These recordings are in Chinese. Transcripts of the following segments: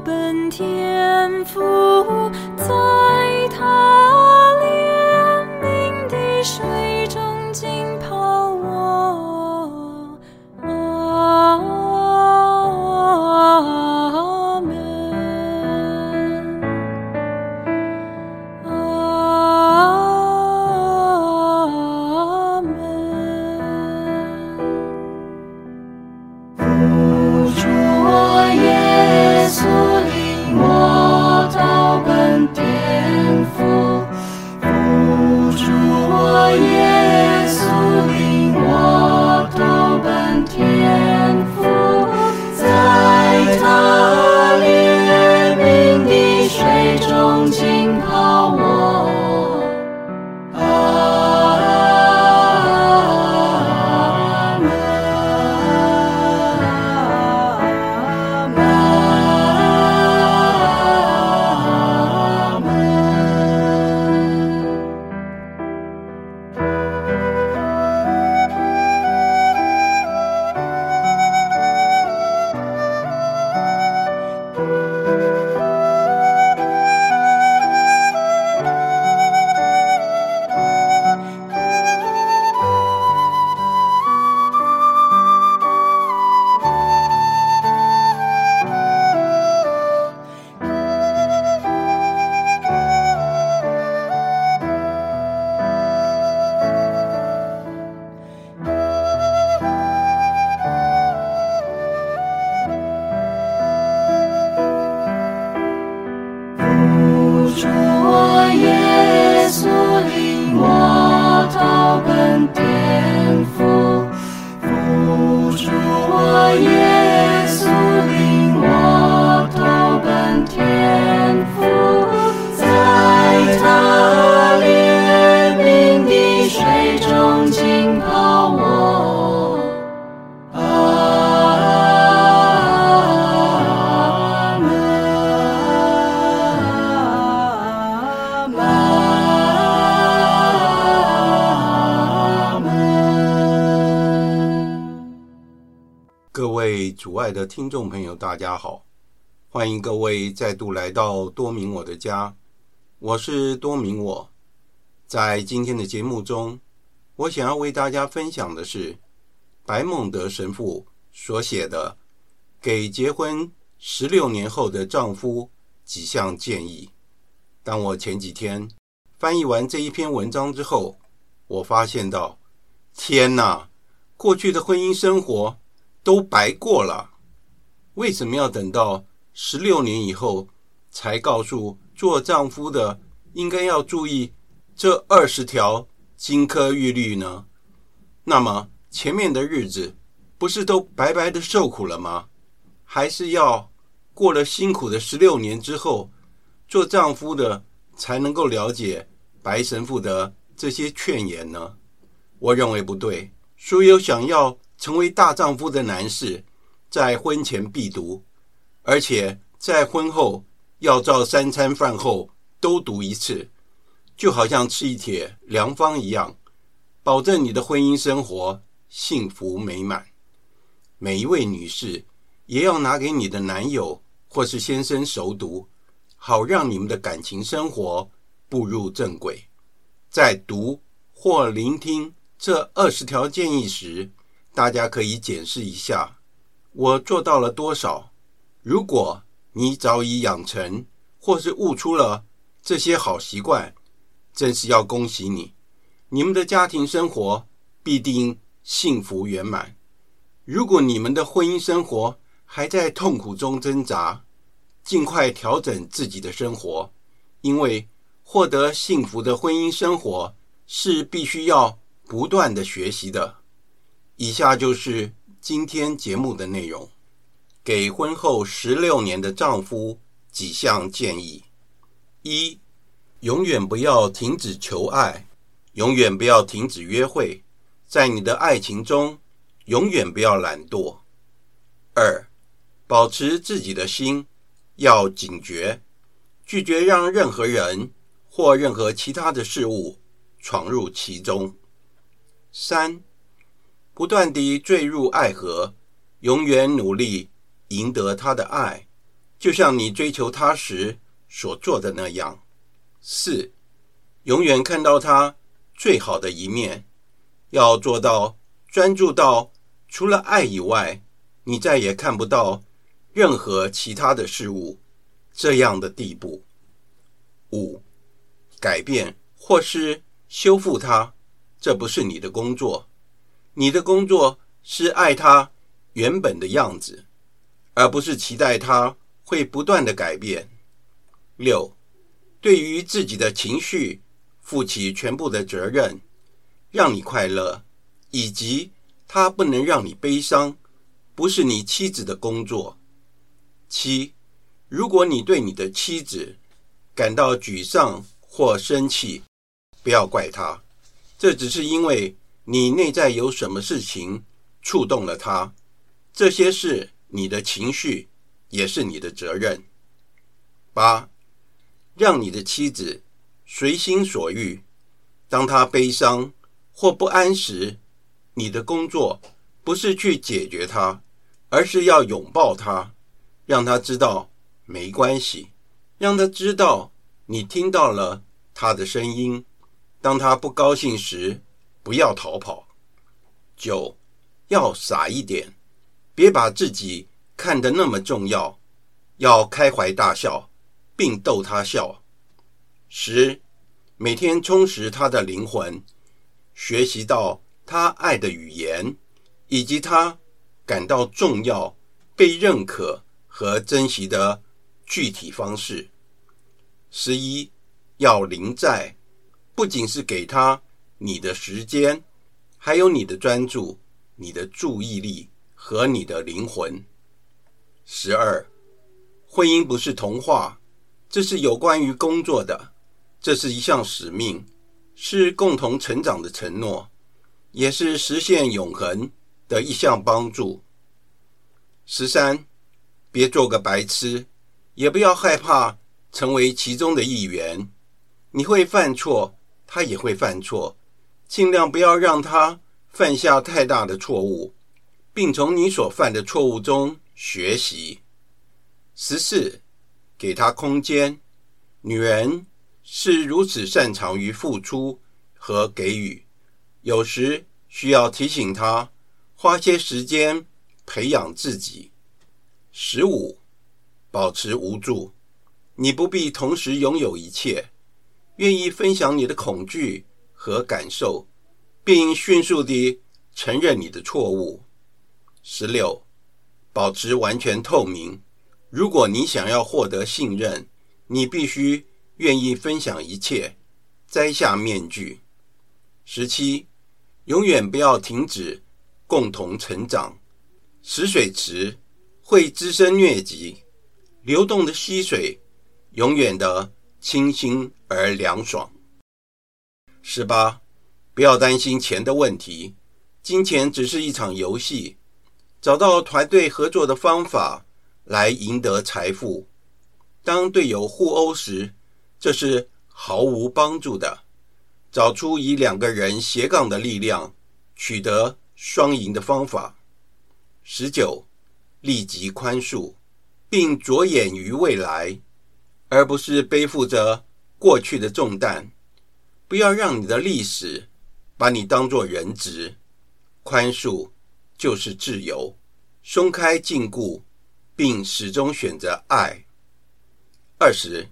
本天赋主我耶稣领我投奔天父，主主我耶稣领我投奔天父，在他怜悯的水中浸泡我。主爱的听众朋友，大家好，欢迎各位再度来到多明我的家，我是多明我。在今天的节目中，我想要为大家分享的是白孟德神父所写的《给结婚十六年后的丈夫几项建议》。当我前几天翻译完这一篇文章之后，我发现到，天哪，过去的婚姻生活都白过了。为什么要等到十六年以后才告诉做丈夫的应该要注意这二十条金科玉律呢？那么前面的日子不是都白白的受苦了吗？还是要过了辛苦的十六年之后，做丈夫的才能够了解白神父的这些劝言呢？我认为不对。所有想要成为大丈夫的男士，在婚前必读，而且在婚后要照三餐饭后都读一次，就好像吃一帖良方一样，保证你的婚姻生活幸福美满。每一位女士也要拿给你的男友或是先生熟读，好让你们的感情生活步入正轨。在读或聆听。这二十条建议时，大家可以检视一下，我做到了多少？如果你早已养成或是悟出了这些好习惯，真是要恭喜你，你们的家庭生活必定幸福圆满。如果你们的婚姻生活还在痛苦中挣扎，尽快调整自己的生活，因为获得幸福的婚姻生活是必须要。不断的学习的，以下就是今天节目的内容。给婚后十六年的丈夫几项建议：一、永远不要停止求爱，永远不要停止约会，在你的爱情中，永远不要懒惰。二、保持自己的心，要警觉，拒绝让任何人或任何其他的事物闯入其中。三、不断地坠入爱河，永远努力赢得他的爱，就像你追求他时所做的那样。四、永远看到他最好的一面，要做到专注到除了爱以外，你再也看不到任何其他的事物这样的地步。五、改变或是修复他。这不是你的工作，你的工作是爱他原本的样子，而不是期待他会不断的改变。六，对于自己的情绪负起全部的责任，让你快乐，以及他不能让你悲伤，不是你妻子的工作。七，如果你对你的妻子感到沮丧或生气，不要怪他。这只是因为你内在有什么事情触动了他，这些是你的情绪，也是你的责任。八，让你的妻子随心所欲。当她悲伤或不安时，你的工作不是去解决她，而是要拥抱她，让她知道没关系，让她知道你听到了她的声音。当他不高兴时，不要逃跑。九，要傻一点，别把自己看得那么重要，要开怀大笑，并逗他笑。十，每天充实他的灵魂，学习到他爱的语言，以及他感到重要、被认可和珍惜的具体方式。十一，要临在。不仅是给他你的时间，还有你的专注、你的注意力和你的灵魂。十二，婚姻不是童话，这是有关于工作的，这是一项使命，是共同成长的承诺，也是实现永恒的一项帮助。十三，别做个白痴，也不要害怕成为其中的一员，你会犯错。他也会犯错，尽量不要让他犯下太大的错误，并从你所犯的错误中学习。十四，给他空间。女人是如此擅长于付出和给予，有时需要提醒她花些时间培养自己。十五，保持无助。你不必同时拥有一切，愿意分享你的恐惧和感受，并迅速地承认你的错误。十六，保持完全透明。如果你想要获得信任，你必须愿意分享一切，摘下面具。十七，永远不要停止共同成长。死水池会滋生疟疾，流动的溪水永远的清新而凉爽。十八，不要担心钱的问题，金钱只是一场游戏。找到团队合作的方法来赢得财富。当队友互殴时，这是毫无帮助的。找出以两个人斜杠的力量取得双赢的方法。十九，立即宽恕，并着眼于未来，而不是背负着过去的重担。不要让你的历史把你当作人质。宽恕。就是自由，松开禁锢，并始终选择爱。二十，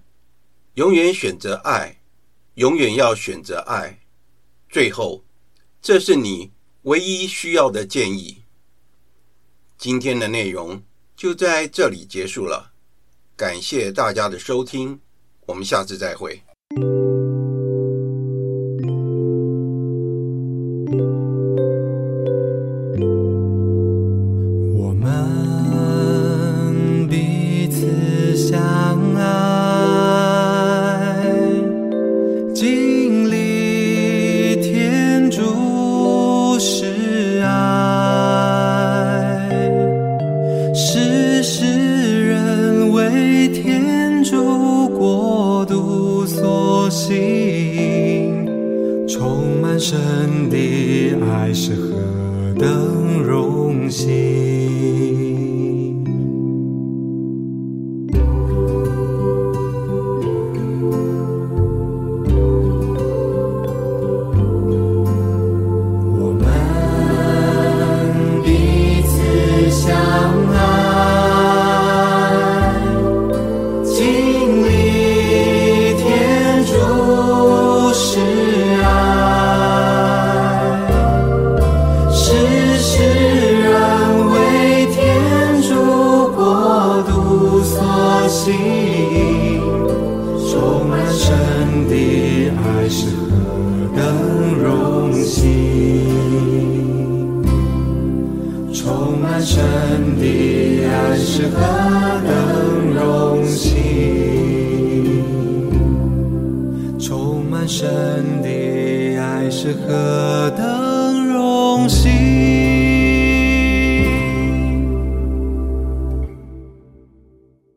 永远选择爱，永远要选择爱。最后，这是你唯一需要的建议。今天的内容就在这里结束了，感谢大家的收听，我们下次再会。神的爱是何等荣幸，充满神的爱是何等。